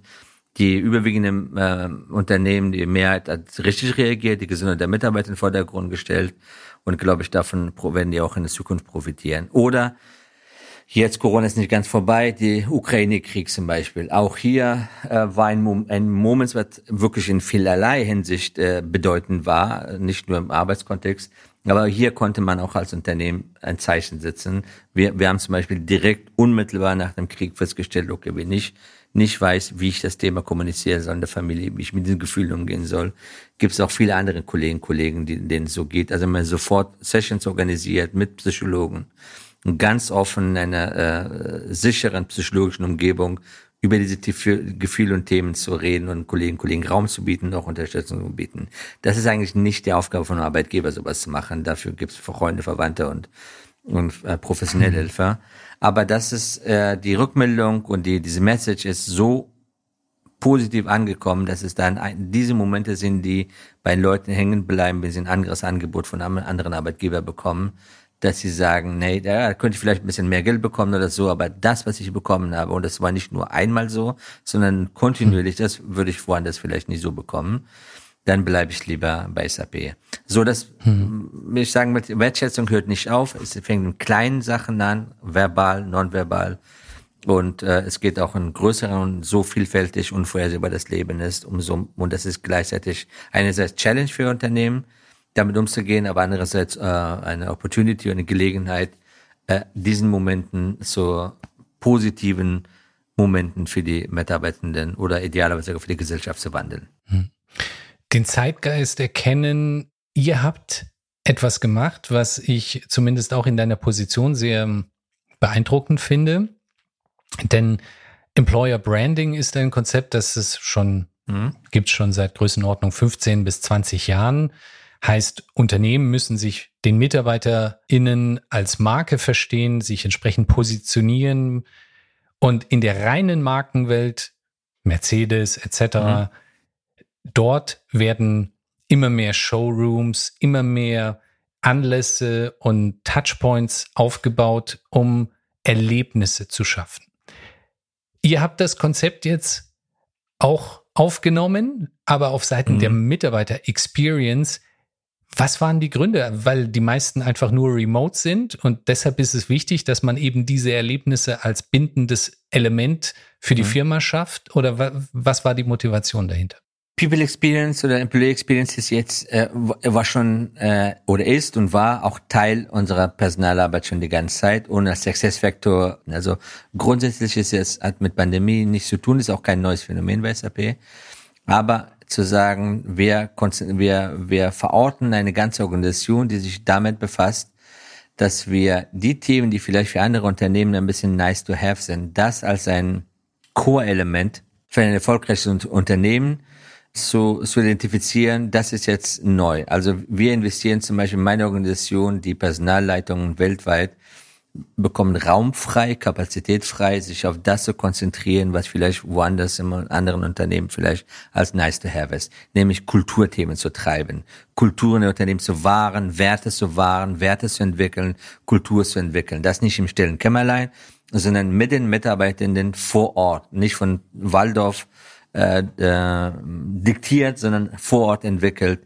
die überwiegenden äh, Unternehmen, die Mehrheit hat richtig reagiert, die Gesundheit der Mitarbeiter in den Vordergrund gestellt und glaube ich, davon werden die auch in der Zukunft profitieren. Oder Jetzt Corona ist nicht ganz vorbei, die Ukraine-Krieg zum Beispiel. Auch hier äh, war ein, ein Moment, was wirklich in vielerlei Hinsicht äh, bedeutend war, nicht nur im Arbeitskontext. Aber hier konnte man auch als Unternehmen ein Zeichen setzen. Wir, wir haben zum Beispiel direkt unmittelbar nach dem Krieg festgestellt, okay, wenn ich nicht weiß, wie ich das Thema kommunizieren soll in der Familie, wie ich mit diesen Gefühlen umgehen soll, gibt es auch viele andere Kollegen, Kollegen, denen es so geht. Also man sofort Sessions organisiert mit Psychologen ganz offen in einer äh, sicheren psychologischen Umgebung über diese Gefühle und Themen zu reden und Kollegen, Kollegen Raum zu bieten, auch Unterstützung zu bieten. Das ist eigentlich nicht die Aufgabe von einem Arbeitgeber, sowas zu machen. Dafür gibt es Freunde, Verwandte und, und äh, professionelle mhm. Aber das ist äh, die Rückmeldung und die, diese Message ist so positiv angekommen, dass es dann ein, diese Momente sind, die bei Leuten hängen bleiben, wenn sie ein anderes Angebot von einem anderen Arbeitgeber bekommen, dass sie sagen, nee, da könnte ich vielleicht ein bisschen mehr Geld bekommen oder so, aber das, was ich bekommen habe, und das war nicht nur einmal so, sondern kontinuierlich, das würde ich woanders vielleicht nicht so bekommen, dann bleibe ich lieber bei SAP. So, das, hm. will ich sagen, mit Wertschätzung hört nicht auf, es fängt in kleinen Sachen an, verbal, nonverbal, und äh, es geht auch in größeren und so vielfältig unvorhersehbar das Leben ist, umso, und das ist gleichzeitig einerseits Challenge für Unternehmen, damit umzugehen, aber andererseits äh, eine Opportunity, eine Gelegenheit, äh, diesen Momenten zu positiven Momenten für die Mitarbeitenden oder idealerweise für die Gesellschaft zu wandeln. Hm. Den Zeitgeist erkennen, ihr habt etwas gemacht, was ich zumindest auch in deiner Position sehr beeindruckend finde. Denn Employer Branding ist ein Konzept, das es schon mhm. gibt schon seit Größenordnung 15 bis 20 Jahren. Heißt, Unternehmen müssen sich den MitarbeiterInnen als Marke verstehen, sich entsprechend positionieren und in der reinen Markenwelt, Mercedes etc., mhm. Dort werden immer mehr Showrooms, immer mehr Anlässe und Touchpoints aufgebaut, um Erlebnisse zu schaffen. Ihr habt das Konzept jetzt auch aufgenommen, aber auf Seiten mhm. der Mitarbeiter-Experience was waren die Gründe? Weil die meisten einfach nur remote sind und deshalb ist es wichtig, dass man eben diese Erlebnisse als bindendes Element für die mhm. Firma schafft? Oder was war die Motivation dahinter? People Experience oder Employee Experience ist jetzt, äh, war schon äh, oder ist und war auch Teil unserer Personalarbeit schon die ganze Zeit als Success Factor, also grundsätzlich ist es, hat mit Pandemie nichts zu tun, ist auch kein neues Phänomen bei SAP, aber zu sagen, wir, wir, wir verorten eine ganze Organisation, die sich damit befasst, dass wir die Themen, die vielleicht für andere Unternehmen ein bisschen nice to have sind, das als ein Core-Element für ein erfolgreiches Unternehmen zu, zu identifizieren, das ist jetzt neu. Also wir investieren zum Beispiel in meine Organisation, die Personalleitungen weltweit, bekommen Raum frei, Kapazität frei, sich auf das zu konzentrieren, was vielleicht woanders in anderen Unternehmen vielleicht als nice to have ist, nämlich Kulturthemen zu treiben, Kulturen der Unternehmen zu wahren, Werte zu wahren, Werte zu entwickeln, Kultur zu entwickeln. Das nicht im stillen Kämmerlein, sondern mit den Mitarbeitenden vor Ort, nicht von Waldorf äh, äh, diktiert, sondern vor Ort entwickelt,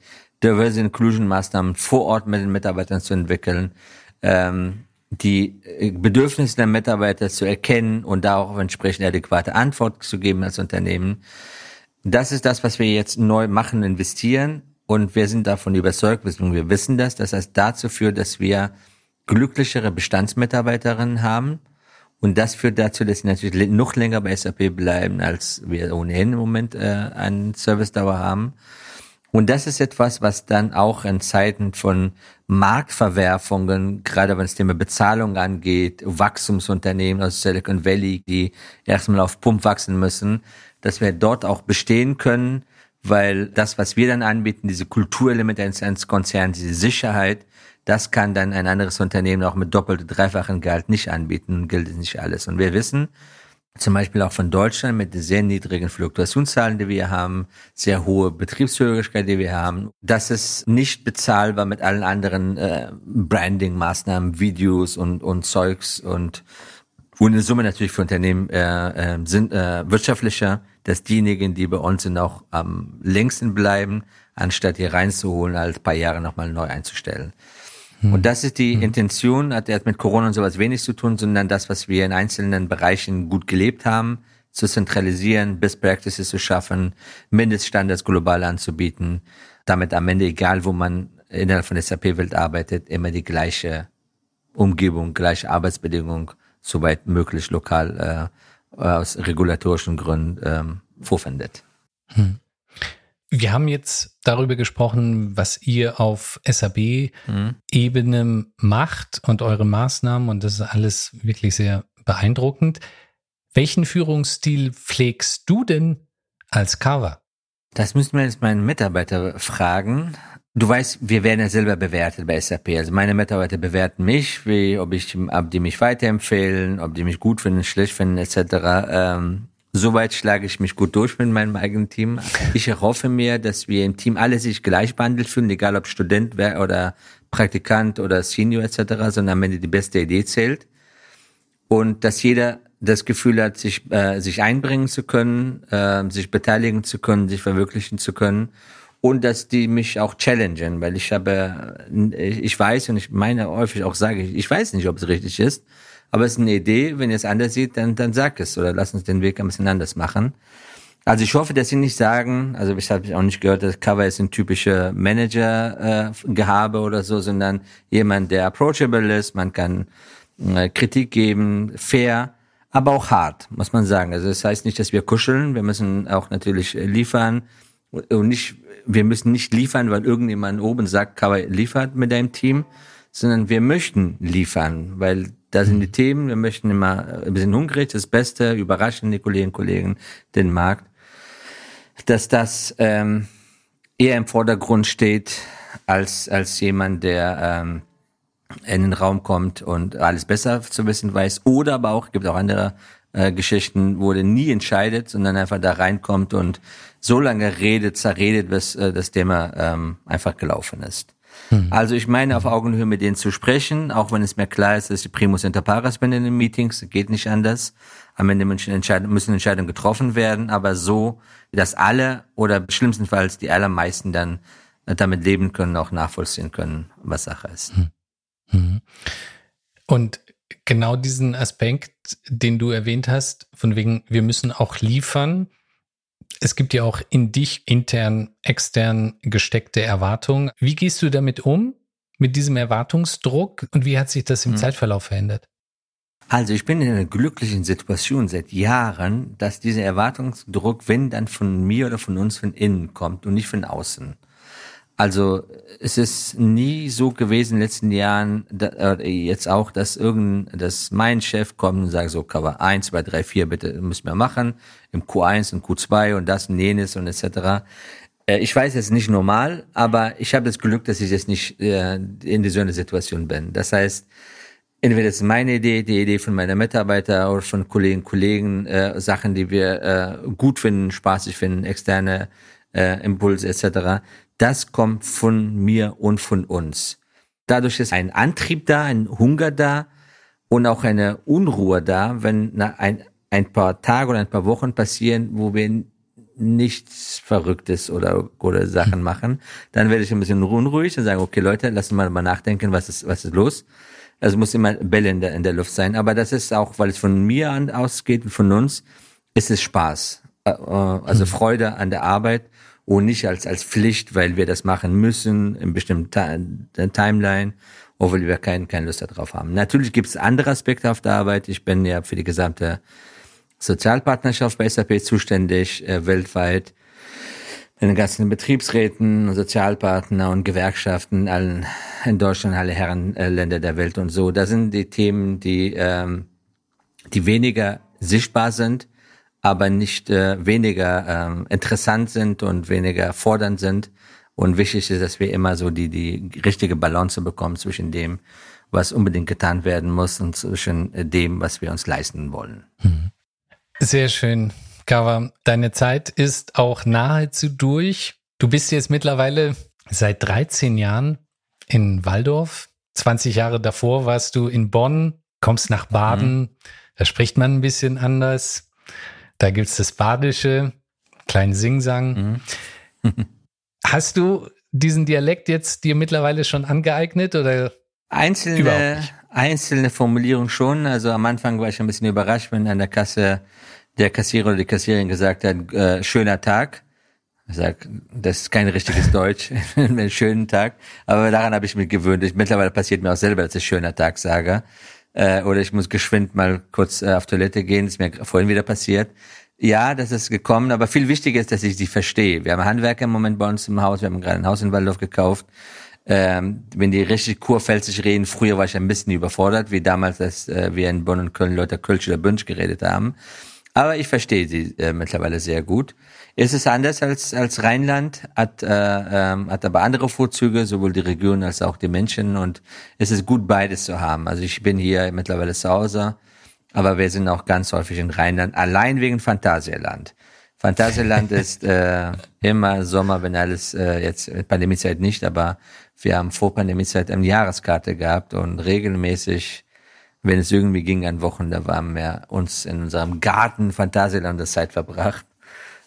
Diversity Inclusion Maßnahmen vor Ort mit den Mitarbeitern zu entwickeln. Ähm, die Bedürfnisse der Mitarbeiter zu erkennen und da auch entsprechend adäquate Antwort zu geben als Unternehmen. Das ist das, was wir jetzt neu machen, investieren. Und wir sind davon überzeugt, wir wissen das, dass das dazu führt, dass wir glücklichere Bestandsmitarbeiterinnen haben. Und das führt dazu, dass sie natürlich noch länger bei SAP bleiben, als wir ohnehin im Moment äh, einen Service-Dauer haben. Und das ist etwas, was dann auch in Zeiten von Marktverwerfungen, gerade wenn es Thema Bezahlung angeht, Wachstumsunternehmen aus Silicon Valley, die erstmal auf Pump wachsen müssen, dass wir dort auch bestehen können, weil das, was wir dann anbieten, diese Kulturelemente eines Konzerns, diese Sicherheit, das kann dann ein anderes Unternehmen auch mit doppelt, dreifachen Gehalt nicht anbieten, gilt nicht alles. Und wir wissen, zum Beispiel auch von Deutschland mit sehr niedrigen Fluktuationszahlen, die wir haben, sehr hohe Betriebshörigkeit, die wir haben. Das ist nicht bezahlbar mit allen anderen äh, Branding-Maßnahmen, Videos und, und Zeugs und und in Summe natürlich für Unternehmen äh, äh, sind äh, wirtschaftlicher, dass diejenigen, die bei uns sind, auch am längsten bleiben, anstatt hier reinzuholen, als paar Jahre nochmal neu einzustellen. Und hm. das ist die hm. Intention, hat erst mit Corona und sowas wenig zu tun, sondern das, was wir in einzelnen Bereichen gut gelebt haben, zu zentralisieren, Best Practices zu schaffen, Mindeststandards global anzubieten, damit am Ende, egal wo man innerhalb von SAP-Welt arbeitet, immer die gleiche Umgebung, gleiche Arbeitsbedingungen, soweit möglich lokal äh, aus regulatorischen Gründen ähm, vorfindet. Hm. Wir haben jetzt darüber gesprochen, was ihr auf SAB-Ebene mhm. macht und eure Maßnahmen und das ist alles wirklich sehr beeindruckend. Welchen Führungsstil pflegst du denn als Cover? Das müssten wir jetzt meinen Mitarbeiter fragen. Du weißt, wir werden ja selber bewertet bei SAP. Also meine Mitarbeiter bewerten mich, wie, ob ich, ob die mich weiterempfehlen, ob die mich gut finden, schlecht finden, etc. Ähm, Soweit schlage ich mich gut durch mit meinem eigenen Team. Ich erhoffe mir, dass wir im Team alle sich gleich behandelt fühlen, egal ob Student oder Praktikant oder Senior etc., sondern am Ende die beste Idee zählt. Und dass jeder das Gefühl hat, sich, äh, sich einbringen zu können, äh, sich beteiligen zu können, sich verwirklichen zu können. Und dass die mich auch challengen, weil ich habe, ich weiß und ich meine häufig auch sage, ich weiß nicht, ob es richtig ist, aber es ist eine Idee, wenn ihr es anders seht, dann, dann sag es oder lass uns den Weg ein bisschen anders machen. Also ich hoffe, dass sie nicht sagen, also ich habe auch nicht gehört, das Cover ist ein typischer Manager-Gehabe äh, oder so, sondern jemand, der approachable ist, man kann äh, Kritik geben, fair, aber auch hart, muss man sagen. Also das heißt nicht, dass wir kuscheln, wir müssen auch natürlich liefern und nicht, wir müssen nicht liefern, weil irgendjemand oben sagt, Cover liefert mit deinem Team, sondern wir möchten liefern, weil da sind die. Themen, wir möchten immer, wir sind hungrig, das Beste, überraschen die Kolleginnen und Kollegen, den Markt, dass das ähm, eher im Vordergrund steht, als, als jemand, der ähm, in den Raum kommt und alles besser zu wissen weiß. Oder aber auch, gibt auch andere äh, Geschichten, wo der nie entscheidet, sondern einfach da reinkommt und so lange redet, zerredet, bis äh, das Thema ähm, einfach gelaufen ist. Hm. Also ich meine, auf Augenhöhe mit denen zu sprechen, auch wenn es mir klar ist, dass ich Primus inter pares bin in den Meetings, geht nicht anders. Am Ende müssen Entscheidungen, getroffen werden, aber so, dass alle oder schlimmstenfalls die allermeisten dann damit leben können, auch nachvollziehen können, was Sache ist. Hm. Hm. Und genau diesen Aspekt, den du erwähnt hast, von wegen, wir müssen auch liefern, es gibt ja auch in dich intern, extern gesteckte Erwartungen. Wie gehst du damit um, mit diesem Erwartungsdruck und wie hat sich das im hm. Zeitverlauf verändert? Also ich bin in einer glücklichen Situation seit Jahren, dass dieser Erwartungsdruck, wenn dann von mir oder von uns von innen kommt und nicht von außen. Also es ist nie so gewesen in den letzten Jahren, da, äh, jetzt auch, dass irgend, dass mein Chef kommt und sagt so, Cover 1, 2, 3, 4, bitte müssen wir machen, im Q1 und Q2 und das und jenes und etc. Äh, ich weiß, es ist nicht normal, aber ich habe das Glück, dass ich jetzt nicht äh, in so einer Situation bin. Das heißt, entweder ist meine Idee, die Idee von meiner Mitarbeiter oder von Kollegen, Kollegen, äh, Sachen, die wir äh, gut finden, spaßig finden, externe äh, Impulse etc das kommt von mir und von uns. Dadurch ist ein Antrieb da, ein Hunger da und auch eine Unruhe da, wenn ein, ein paar Tage oder ein paar Wochen passieren, wo wir nichts Verrücktes oder, oder Sachen hm. machen, dann werde ich ein bisschen unruhig und sagen, okay Leute, lassen wir mal nachdenken, was ist, was ist los. Also muss immer Bälle in der, in der Luft sein. Aber das ist auch, weil es von mir an ausgeht und von uns, ist es Spaß. Äh, äh, also hm. Freude an der Arbeit und nicht als, als Pflicht, weil wir das machen müssen in bestimmten Timeline oder weil wir keine, keine Lust darauf haben. Natürlich gibt es andere Aspekte auf der Arbeit. Ich bin ja für die gesamte Sozialpartnerschaft bei SAP zuständig, äh, weltweit. in den ganzen Betriebsräten, Sozialpartner und Gewerkschaften allen in Deutschland, alle Herrenländer der Welt und so. Da sind die Themen, die ähm, die weniger sichtbar sind, aber nicht äh, weniger ähm, interessant sind und weniger fordernd sind. Und wichtig ist, dass wir immer so die die richtige Balance bekommen zwischen dem, was unbedingt getan werden muss und zwischen dem, was wir uns leisten wollen. Mhm. Sehr schön. Kava, deine Zeit ist auch nahezu durch. Du bist jetzt mittlerweile seit 13 Jahren in Waldorf. 20 Jahre davor warst du in Bonn, kommst nach Baden. Mhm. Da spricht man ein bisschen anders. Da gibt's das Badische, kleinen Singsang. Mhm. Hast du diesen Dialekt jetzt dir mittlerweile schon angeeignet oder? Einzelne, einzelne Formulierung schon. Also am Anfang war ich ein bisschen überrascht, wenn an der Kasse der Kassierer oder die Kassiererin gesagt hat, äh, schöner Tag. Ich sag, das ist kein richtiges Deutsch, einen schönen Tag. Aber daran habe ich mich gewöhnt. Ich, mittlerweile passiert mir auch selber, dass ich schöner Tag sage. Äh, oder ich muss geschwind mal kurz äh, auf Toilette gehen. Ist mir vorhin wieder passiert. Ja, das ist gekommen, aber viel wichtiger ist, dass ich sie verstehe. Wir haben Handwerker im Moment bei uns im Haus. Wir haben gerade ein Haus in Waldorf gekauft. Ähm, wenn die richtig kurpfälzig reden, früher war ich ein bisschen überfordert, wie damals, als äh, wir in Bonn und Köln Leute Kölsch oder Bünsch geredet haben. Aber ich verstehe sie äh, mittlerweile sehr gut. Es ist anders als, als Rheinland, hat, äh, ähm, hat aber andere Vorzüge, sowohl die Region als auch die Menschen. Und es ist gut, beides zu haben. Also ich bin hier mittlerweile zu Hause, aber wir sind auch ganz häufig in Rheinland, allein wegen Phantasialand. Phantasialand ist äh, immer Sommer, wenn alles, äh, jetzt Pandemiezeit nicht, aber wir haben vor Pandemiezeit eine Jahreskarte gehabt und regelmäßig wenn es irgendwie ging an Wochen, da waren wir uns in unserem Garten Phantasialand das Zeit verbracht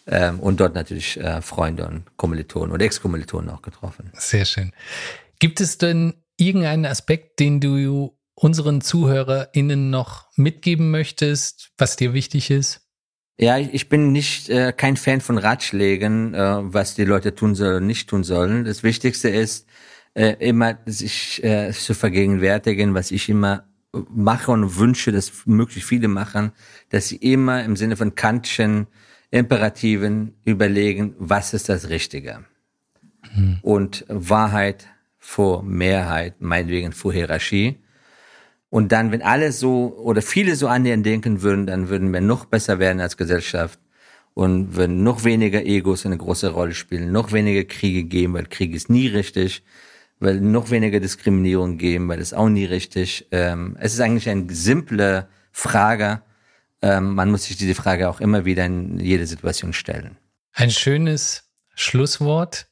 ähm, und dort natürlich äh, Freunde und Kommilitonen und Ex-Kommilitonen auch getroffen. Sehr schön. Gibt es denn irgendeinen Aspekt, den du unseren ZuhörerInnen noch mitgeben möchtest, was dir wichtig ist? Ja, ich bin nicht äh, kein Fan von Ratschlägen, äh, was die Leute tun sollen und nicht tun sollen. Das Wichtigste ist, äh, immer sich äh, zu vergegenwärtigen, was ich immer mache und wünsche, dass möglichst viele machen, dass sie immer im Sinne von Kantschen Imperativen überlegen, was ist das Richtige. Mhm. Und Wahrheit vor Mehrheit, meinetwegen vor Hierarchie. Und dann, wenn alle so oder viele so annähernd denken würden, dann würden wir noch besser werden als Gesellschaft und würden noch weniger Egos eine große Rolle spielen, noch weniger Kriege geben, weil Krieg ist nie richtig weil noch weniger Diskriminierung geben, weil das auch nie richtig. Ähm, es ist eigentlich eine simple Frage. Ähm, man muss sich diese Frage auch immer wieder in jede Situation stellen. Ein schönes Schlusswort,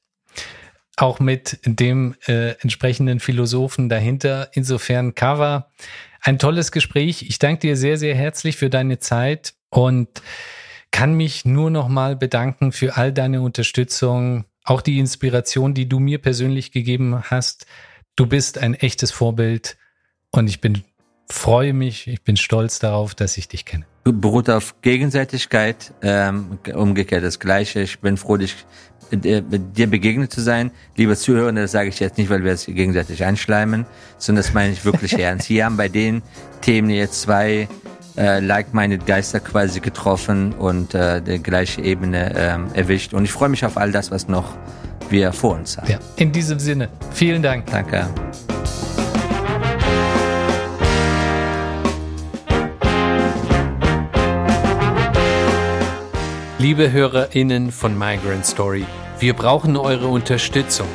auch mit dem äh, entsprechenden Philosophen dahinter. Insofern, Kava, ein tolles Gespräch. Ich danke dir sehr, sehr herzlich für deine Zeit und kann mich nur noch mal bedanken für all deine Unterstützung auch die Inspiration, die du mir persönlich gegeben hast. Du bist ein echtes Vorbild und ich bin freue mich, ich bin stolz darauf, dass ich dich kenne. Beruht auf Gegenseitigkeit, ähm, umgekehrt das Gleiche. Ich bin froh, dich, äh, dir begegnet zu sein. Liebe Zuhörer, das sage ich jetzt nicht, weil wir es gegenseitig einschleimen, sondern das meine ich wirklich ernst. Hier haben bei den Themen jetzt zwei äh, like-minded Geister quasi getroffen und äh, die gleiche Ebene ähm, erwischt. Und ich freue mich auf all das, was noch wir vor uns haben. Ja, in diesem Sinne, vielen Dank. Danke. Liebe HörerInnen von Migrant Story, wir brauchen eure Unterstützung,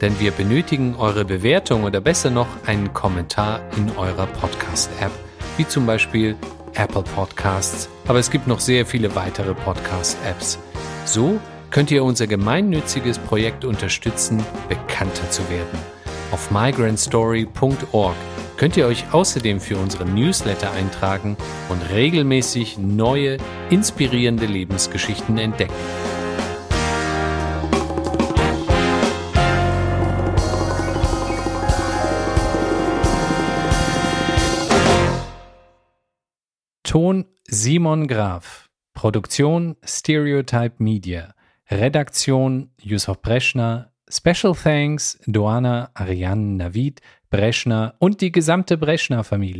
denn wir benötigen eure Bewertung oder besser noch einen Kommentar in eurer Podcast-App, wie zum Beispiel Apple Podcasts, aber es gibt noch sehr viele weitere Podcast-Apps. So könnt ihr unser gemeinnütziges Projekt unterstützen, bekannter zu werden. Auf migrantstory.org könnt ihr euch außerdem für unsere Newsletter eintragen und regelmäßig neue, inspirierende Lebensgeschichten entdecken. Ton Simon Graf. Produktion Stereotype Media. Redaktion Yusuf Breschner. Special Thanks Doana Ariane Navid Breschner und die gesamte Breschner Familie.